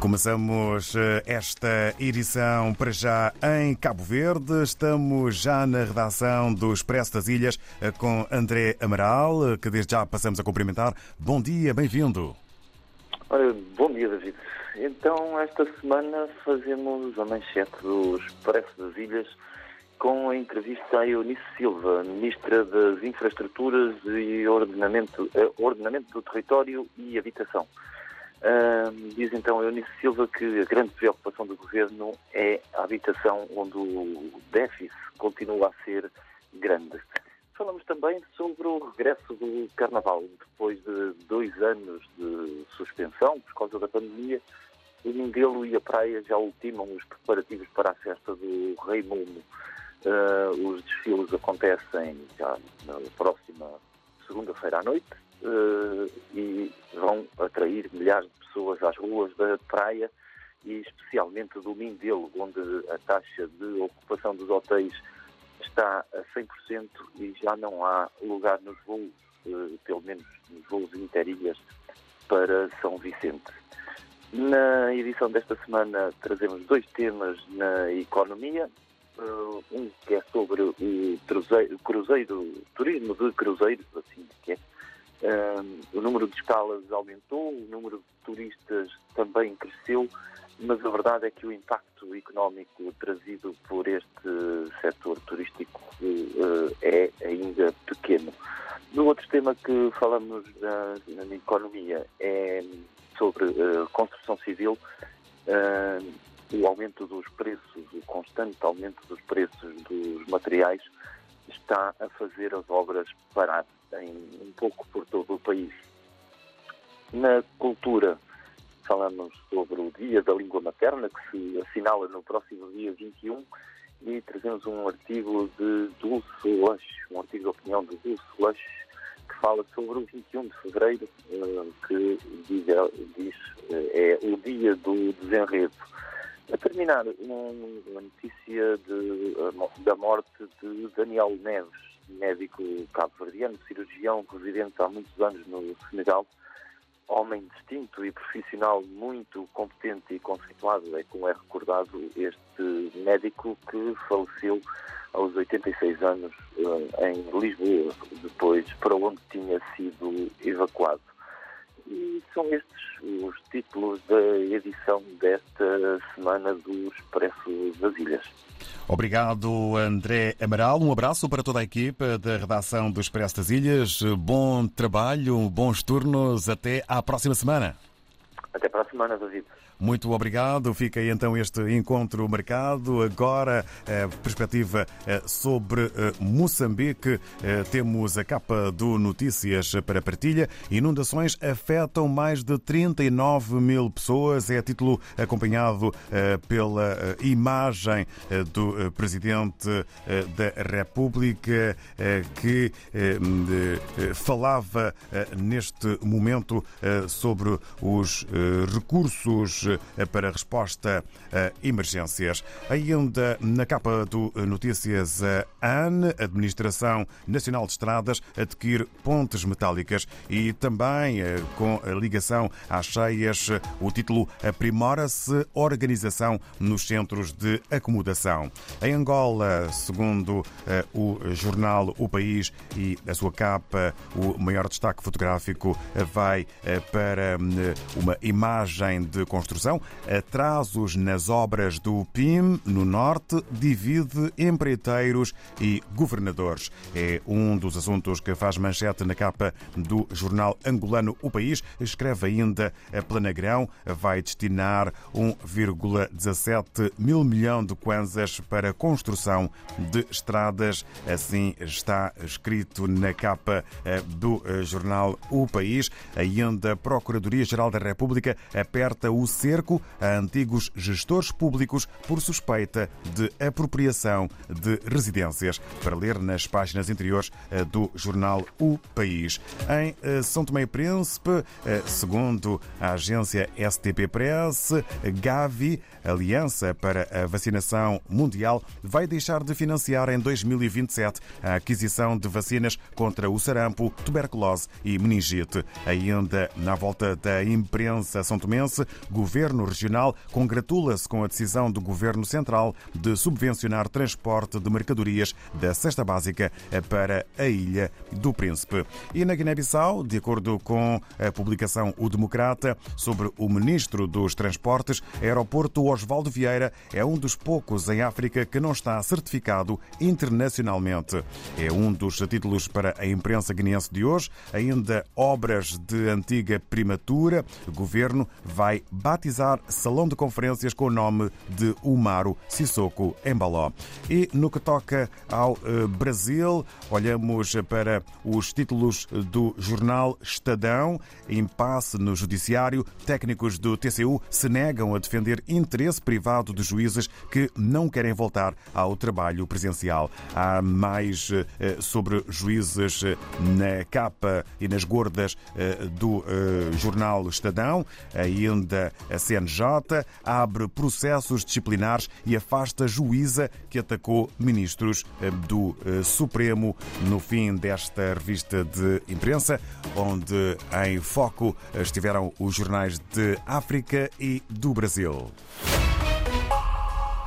Começamos eh, esta edição para já em Cabo Verde. Estamos já na redação do Expresso das Ilhas eh, com André Amaral, eh, que desde já passamos a cumprimentar. Bom dia, bem-vindo. Bom dia, David. Então, esta semana fazemos a manchete do Expresso das Ilhas com a entrevista a Eunice Silva, Ministra das Infraestruturas e Ordenamento, Ordenamento do Território e Habitação. Diz então Eunice Silva que a grande preocupação do governo é a habitação onde o déficit continua a ser grande. Falamos também sobre o regresso do Carnaval. Depois de dois anos de suspensão por causa da pandemia, o Mindelo e a praia já ultimam os preparativos para a festa do Rei Momo. Uh, os desfiles acontecem já na próxima segunda-feira à noite e vão atrair milhares de pessoas às ruas da praia e especialmente do Mindelo, onde a taxa de ocupação dos hotéis está a 100% e já não há lugar nos voos, uh, pelo menos nos voos interilhas, para São Vicente. Na edição desta semana trazemos dois temas na economia. Uh, um que é sobre o cruzeiro, turismo de cruzeiros, assim que é, o número de escalas aumentou, o número de turistas também cresceu, mas a verdade é que o impacto económico trazido por este setor turístico uh, é ainda pequeno. No outro tema que falamos na, na economia é sobre uh, construção civil, uh, o aumento dos preços, o constante aumento dos preços dos materiais está a fazer as obras parar em um pouco por todo o país. Na cultura, falamos sobre o Dia da Língua Materna, que se assinala no próximo dia 21, e trazemos um artigo de Dulce Lush, um artigo de opinião de Dulce Lush, que fala sobre o 21 de fevereiro, eh, que diz, diz eh, é o dia do desenredo. A terminar, uma notícia de, da morte de Daniel Neves, médico cabo-verdiano, cirurgião residente há muitos anos no Senegal, homem distinto e profissional muito competente e conceituado, é como é recordado este médico que faleceu aos 86 anos eh, em Lisboa, depois para onde tinha sido evacuado. E são estes os títulos da edição desta semana do Expresso das Ilhas. Obrigado, André Amaral. Um abraço para toda a equipa da redação do Expresso das Ilhas. Bom trabalho, bons turnos. Até à próxima semana. Até para a semana, David. Muito obrigado. Fica então este encontro marcado. Agora, a perspectiva eh, sobre eh, Moçambique. Eh, temos a capa do Notícias para partilha. Inundações afetam mais de 39 mil pessoas. É título acompanhado pela imagem do Presidente da República que falava neste momento sobre os recursos eh, para resposta a emergências. Ainda na capa do Notícias, a AN, Administração Nacional de Estradas, adquire pontes metálicas e também eh, com a ligação às cheias, o título Aprimora-se Organização nos Centros de Acomodação. Em Angola, segundo eh, o jornal O País e a sua capa, o maior destaque fotográfico vai para uma imagem de construção atrasos nas obras do PIM no Norte divide empreiteiros e governadores. É um dos assuntos que faz manchete na capa do jornal angolano O País. Escreve ainda a Planagrão vai destinar 1,17 mil milhão de kwanzas para construção de estradas. Assim está escrito na capa eh, do eh, jornal O País. Ainda a Procuradoria-Geral da República aperta o cerco a antigos gestores públicos por suspeita de apropriação de residências. Para ler nas páginas interiores eh, do jornal O País. Em eh, São Tomé e Príncipe, eh, segundo a agência STP Press, Gavi, Aliança para a Vacinação Mundial, vai deixar de financiar em 2027 a aquisição de vacinas contra o sarampo, tuberculose e meningite. Ainda na volta da imprensa são tomense, Regional congratula-se com a decisão do Governo Central de subvencionar transporte de mercadorias da cesta básica para a Ilha do Príncipe. E na Guiné-Bissau, de acordo com a publicação O Democrata sobre o Ministro dos Transportes, aeroporto Osvaldo Vieira é um dos poucos em África que não está certificado internacionalmente. É um dos títulos para a imprensa guineense de hoje. Ainda obras de antiga primatura. O governo vai salão de conferências com o nome de Umaro Sissoko Embaló. E no que toca ao eh, Brasil, olhamos para os títulos do jornal Estadão. Impasse no judiciário. Técnicos do TCU se negam a defender interesse privado de juízes que não querem voltar ao trabalho presencial. Há mais eh, sobre juízes eh, na capa e nas gordas do jornal Estadão. Ainda a CNJ abre processos disciplinares e afasta juíza que atacou ministros do Supremo no fim desta revista de imprensa, onde em foco estiveram os jornais de África e do Brasil.